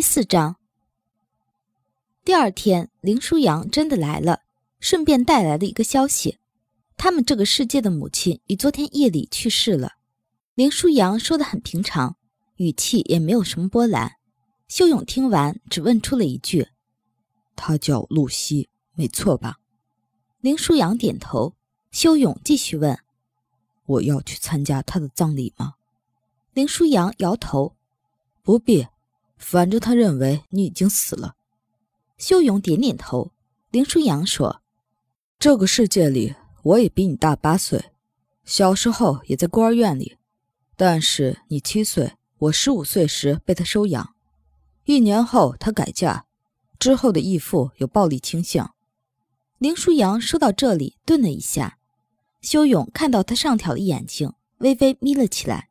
第四章。第二天，林舒扬真的来了，顺便带来了一个消息：他们这个世界的母亲于昨天夜里去世了。林舒扬说的很平常，语气也没有什么波澜。修勇听完，只问出了一句：“她叫露西，没错吧？”林舒扬点头。修勇继续问：“我要去参加她的葬礼吗？”林舒扬摇头：“不必。”反正他认为你已经死了。修勇点点头。林舒扬说：“这个世界里，我也比你大八岁，小时候也在孤儿院里。但是你七岁，我十五岁时被他收养。一年后，他改嫁，之后的义父有暴力倾向。”林舒扬说到这里，顿了一下。修勇看到他上挑的眼睛，微微眯了起来，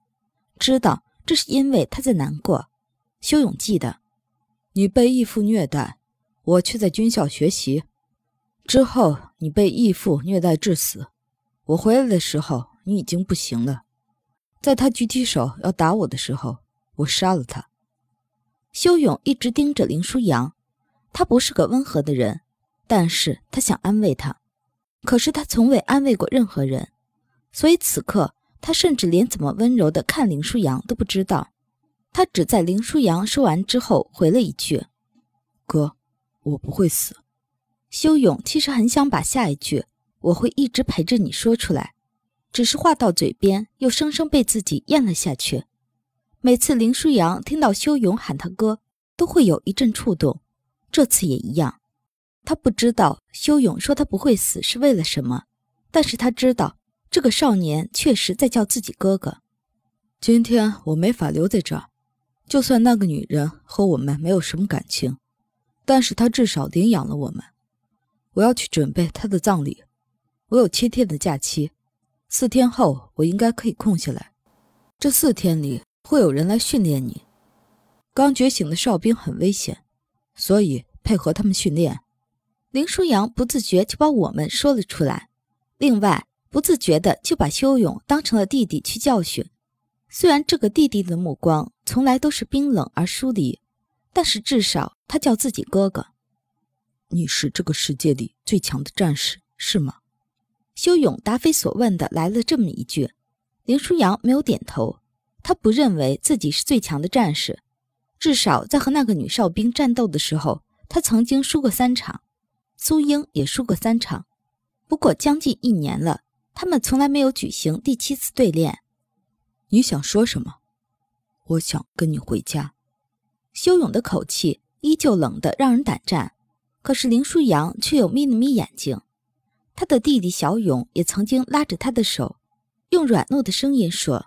知道这是因为他在难过。修勇记得，你被义父虐待，我却在军校学习。之后你被义父虐待致死，我回来的时候你已经不行了。在他举起手要打我的时候，我杀了他。修勇一直盯着林舒扬，他不是个温和的人，但是他想安慰他，可是他从未安慰过任何人，所以此刻他甚至连怎么温柔的看林舒扬都不知道。他只在林舒扬说完之后回了一句：“哥，我不会死。”修勇其实很想把下一句“我会一直陪着你”说出来，只是话到嘴边又生生被自己咽了下去。每次林舒扬听到修勇喊他哥，都会有一阵触动，这次也一样。他不知道修勇说他不会死是为了什么，但是他知道这个少年确实在叫自己哥哥。今天我没法留在这儿。就算那个女人和我们没有什么感情，但是她至少领养了我们。我要去准备她的葬礼，我有七天的假期，四天后我应该可以空下来。这四天里会有人来训练你。刚觉醒的哨兵很危险，所以配合他们训练。林舒扬不自觉就把我们说了出来，另外不自觉的就把修勇当成了弟弟去教训。虽然这个弟弟的目光从来都是冰冷而疏离，但是至少他叫自己哥哥。你是这个世界里最强的战士，是吗？修勇答非所问的来了这么一句。林舒扬没有点头，他不认为自己是最强的战士，至少在和那个女哨兵战斗的时候，他曾经输过三场，苏英也输过三场。不过将近一年了，他们从来没有举行第七次对练。你想说什么？我想跟你回家。修勇的口气依旧冷得让人胆战，可是林舒扬却又眯了眯眼睛。他的弟弟小勇也曾经拉着他的手，用软糯的声音说：“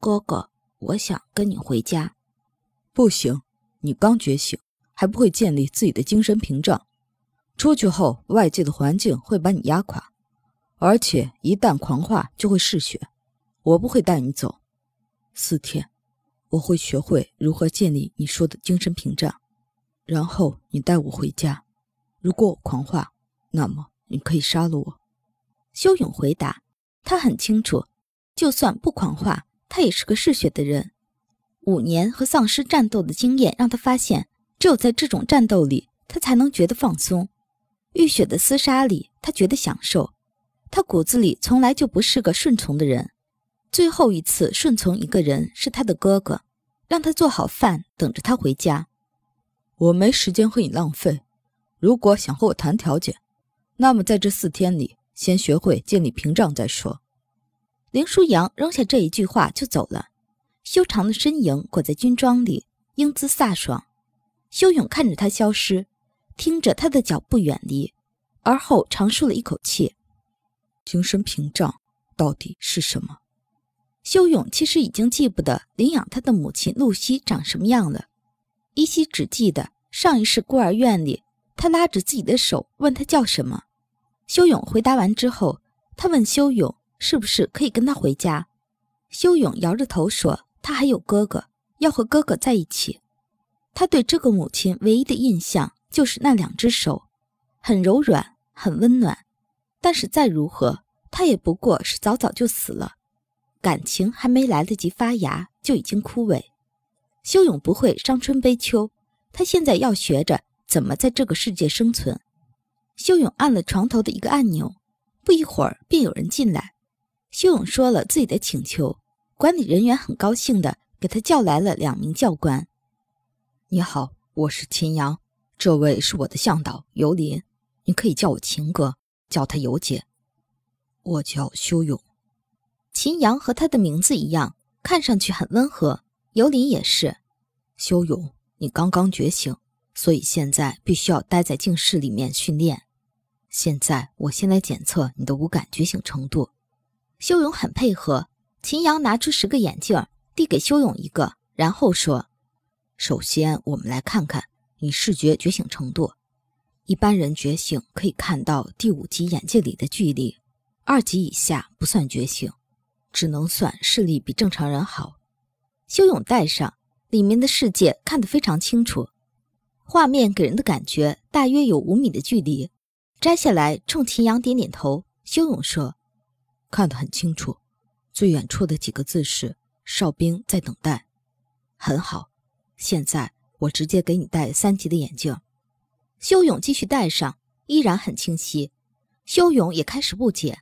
哥哥，我想跟你回家。”不行，你刚觉醒，还不会建立自己的精神屏障。出去后，外界的环境会把你压垮，而且一旦狂化就会嗜血。我不会带你走。四天，我会学会如何建立你说的精神屏障，然后你带我回家。如果我狂化，那么你可以杀了我。修勇回答。他很清楚，就算不狂化，他也是个嗜血的人。五年和丧尸战斗的经验让他发现，只有在这种战斗里，他才能觉得放松。浴血的厮杀里，他觉得享受。他骨子里从来就不是个顺从的人。最后一次顺从一个人是他的哥哥，让他做好饭等着他回家。我没时间和你浪费。如果想和我谈条件，那么在这四天里，先学会建立屏障再说。林舒扬扔下这一句话就走了，修长的身影裹在军装里，英姿飒爽。修勇看着他消失，听着他的脚步远离，而后长舒了一口气。精神屏障到底是什么？修勇其实已经记不得领养他的母亲露西长什么样了，依稀只记得上一世孤儿院里，他拉着自己的手问他叫什么。修勇回答完之后，他问修勇是不是可以跟他回家。修勇摇着头说：“他还有哥哥，要和哥哥在一起。他对这个母亲唯一的印象就是那两只手，很柔软，很温暖。但是再如何，他也不过是早早就死了。”感情还没来得及发芽，就已经枯萎。修勇不会伤春悲秋，他现在要学着怎么在这个世界生存。修勇按了床头的一个按钮，不一会儿便有人进来。修勇说了自己的请求，管理人员很高兴的给他叫来了两名教官。你好，我是秦阳，这位是我的向导尤林，你可以叫我秦哥，叫他尤姐。我叫修勇。秦阳和他的名字一样，看上去很温和。尤林也是。修勇，你刚刚觉醒，所以现在必须要待在静室里面训练。现在我先来检测你的五感觉醒程度。修勇很配合。秦阳拿出十个眼镜，递给修勇一个，然后说：“首先，我们来看看你视觉觉醒程度。一般人觉醒可以看到第五级眼界里的距离，二级以下不算觉醒，只能算视力比正常人好。”修勇戴上，里面的世界看得非常清楚，画面给人的感觉大约有五米的距离。摘下来，冲秦阳点点头。修勇说。看得很清楚，最远处的几个字是“哨兵在等待”，很好。现在我直接给你戴三级的眼镜。修勇继续戴上，依然很清晰。修勇也开始不解，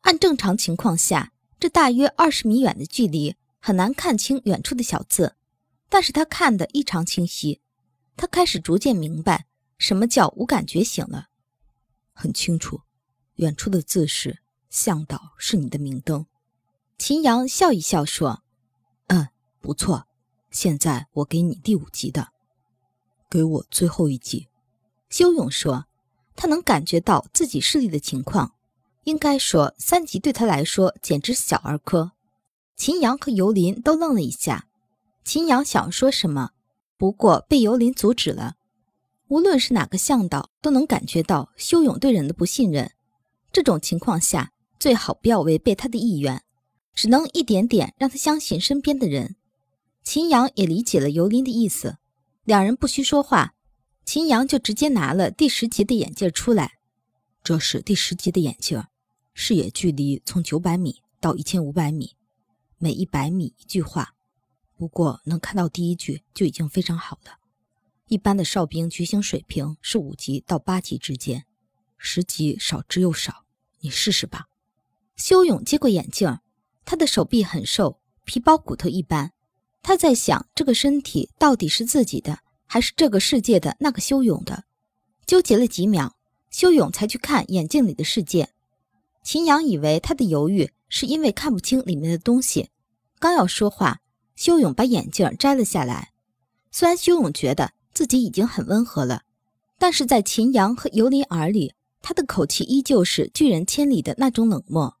按正常情况下，这大约二十米远的距离很难看清远处的小字，但是他看得异常清晰。他开始逐渐明白什么叫无感觉醒了。很清楚，远处的字是。向导是你的明灯，秦阳笑一笑说：“嗯，不错。现在我给你第五级的，给我最后一级。”修勇说：“他能感觉到自己视力的情况，应该说三级对他来说简直小儿科。”秦阳和尤林都愣了一下。秦阳想说什么，不过被尤林阻止了。无论是哪个向导，都能感觉到修勇对人的不信任。这种情况下。最好不要违背他的意愿，只能一点点让他相信身边的人。秦阳也理解了尤林的意思，两人不需说话，秦阳就直接拿了第十级的眼镜出来。这是第十级的眼镜，视野距离从九百米到一千五百米，每一百米一句话。不过能看到第一句就已经非常好了。一般的哨兵觉醒水平是五级到八级之间，十级少之又少。你试试吧。修勇接过眼镜，他的手臂很瘦，皮包骨头一般。他在想，这个身体到底是自己的，还是这个世界的那个修勇的？纠结了几秒，修勇才去看眼镜里的世界。秦阳以为他的犹豫是因为看不清里面的东西，刚要说话，修勇把眼镜摘了下来。虽然修勇觉得自己已经很温和了，但是在秦阳和尤林耳里，他的口气依旧是拒人千里的那种冷漠。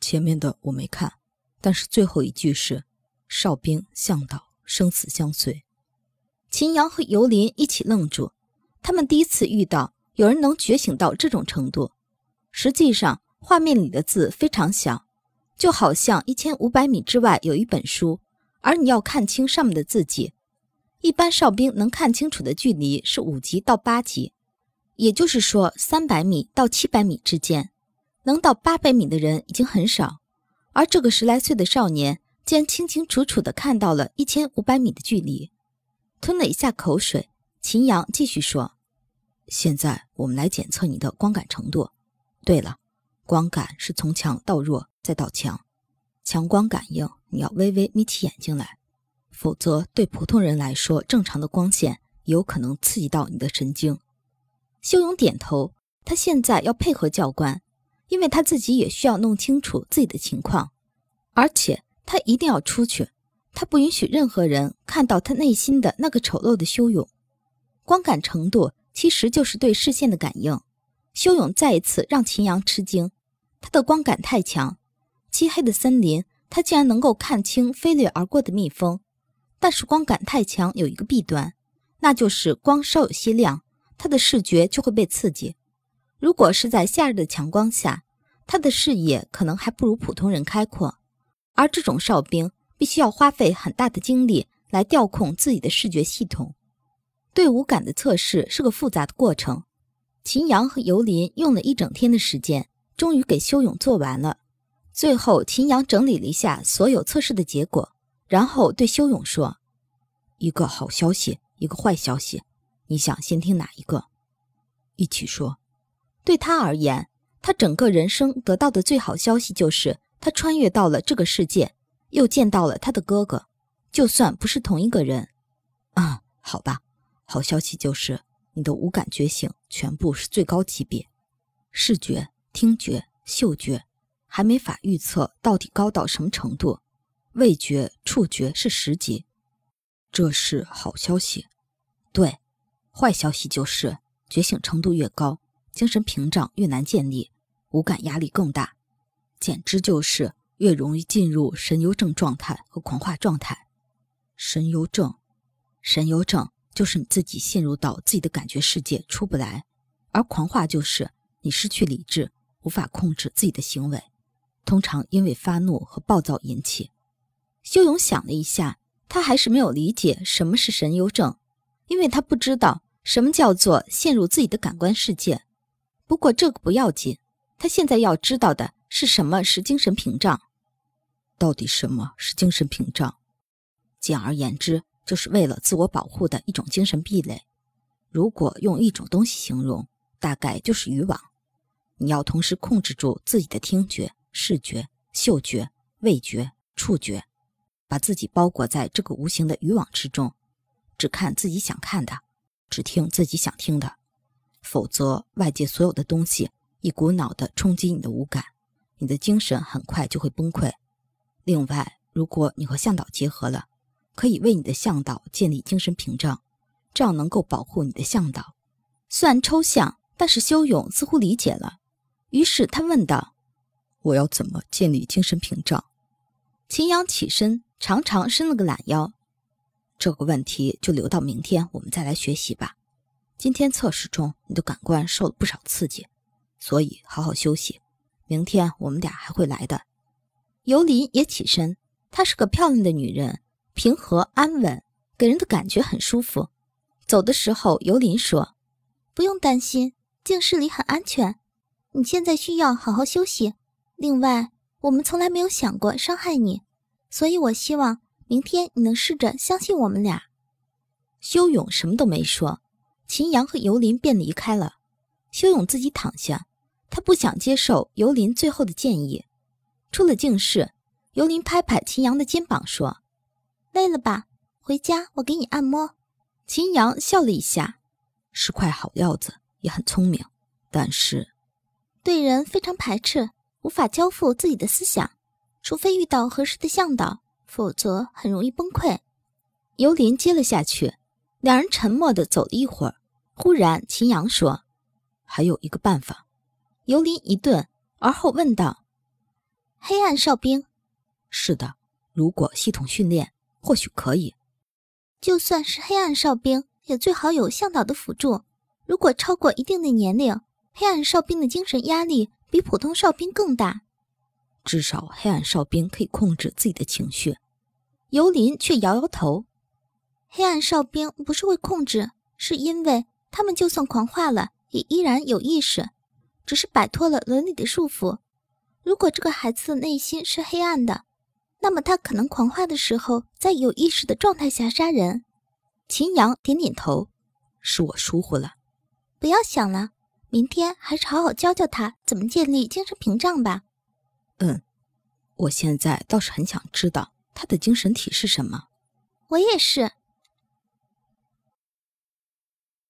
前面的我没看，但是最后一句是“哨兵向导生死相随”。秦阳和尤林一起愣住，他们第一次遇到有人能觉醒到这种程度。实际上，画面里的字非常小，就好像一千五百米之外有一本书，而你要看清上面的字迹。一般哨兵能看清楚的距离是五级到八级，也就是说三百米到七百米之间。能到八百米的人已经很少，而这个十来岁的少年竟然清清楚楚地看到了一千五百米的距离。吞了一下口水，秦阳继续说：“现在我们来检测你的光感程度。对了，光感是从强到弱再到强，强光感应你要微微眯起眼睛来，否则对普通人来说，正常的光线有可能刺激到你的神经。”修勇点头，他现在要配合教官。因为他自己也需要弄清楚自己的情况，而且他一定要出去，他不允许任何人看到他内心的那个丑陋的修勇。光感程度其实就是对视线的感应。修勇再一次让秦阳吃惊，他的光感太强。漆黑的森林，他竟然能够看清飞掠而过的蜜蜂。但是光感太强有一个弊端，那就是光稍有些亮，他的视觉就会被刺激。如果是在夏日的强光下，他的视野可能还不如普通人开阔。而这种哨兵必须要花费很大的精力来调控自己的视觉系统。对五感的测试是个复杂的过程。秦阳和尤林用了一整天的时间，终于给修勇做完了。最后，秦阳整理了一下所有测试的结果，然后对修勇说：“一个好消息，一个坏消息。你想先听哪一个？一起说。对他而言，他整个人生得到的最好消息就是他穿越到了这个世界，又见到了他的哥哥。就算不是同一个人，啊，好吧。好消息就是你的五感觉醒全部是最高级别，视觉、听觉、嗅觉还没法预测到底高到什么程度，味觉、触觉是十级，这是好消息。对，坏消息就是觉醒程度越高，精神屏障越难建立，五感压力更大，简直就是越容易进入神游症状态和狂化状态。神游症，神游症。就是你自己陷入到自己的感觉世界出不来，而狂化就是你失去理智，无法控制自己的行为，通常因为发怒和暴躁引起。修勇想了一下，他还是没有理解什么是神游症，因为他不知道什么叫做陷入自己的感官世界。不过这个不要紧，他现在要知道的是什么是精神屏障。到底什么是精神屏障？简而言之。就是为了自我保护的一种精神壁垒。如果用一种东西形容，大概就是渔网。你要同时控制住自己的听觉、视觉、嗅觉、味觉、触觉，把自己包裹在这个无形的渔网之中，只看自己想看的，只听自己想听的。否则，外界所有的东西一股脑地冲击你的五感，你的精神很快就会崩溃。另外，如果你和向导结合了，可以为你的向导建立精神屏障，这样能够保护你的向导。虽然抽象，但是修勇似乎理解了。于是他问道：“我要怎么建立精神屏障？”秦阳起身，长长伸了个懒腰。这个问题就留到明天我们再来学习吧。今天测试中你的感官受了不少刺激，所以好好休息。明天我们俩还会来的。尤林也起身，她是个漂亮的女人。平和安稳，给人的感觉很舒服。走的时候，尤林说：“不用担心，静室里很安全。你现在需要好好休息。另外，我们从来没有想过伤害你，所以我希望明天你能试着相信我们俩。”修勇什么都没说，秦阳和尤林便离开了。修勇自己躺下，他不想接受尤林最后的建议。出了静室，尤林拍拍秦阳的肩膀说。累了吧？回家我给你按摩。秦阳笑了一下，是块好料子，也很聪明，但是对人非常排斥，无法交付自己的思想，除非遇到合适的向导，否则很容易崩溃。尤林接了下去，两人沉默地走了一会儿。忽然，秦阳说：“还有一个办法。”尤林一顿，而后问道：“黑暗哨兵？”“是的，如果系统训练。”或许可以，就算是黑暗哨兵，也最好有向导的辅助。如果超过一定的年龄，黑暗哨兵的精神压力比普通哨兵更大。至少黑暗哨兵可以控制自己的情绪。尤林却摇摇头：“黑暗哨兵不是会控制，是因为他们就算狂化了，也依然有意识，只是摆脱了伦理的束缚。如果这个孩子的内心是黑暗的。”那么他可能狂化的时候，在有意识的状态下杀人。秦阳点点头，是我疏忽了。不要想了，明天还是好好教教他怎么建立精神屏障吧。嗯，我现在倒是很想知道他的精神体是什么。我也是。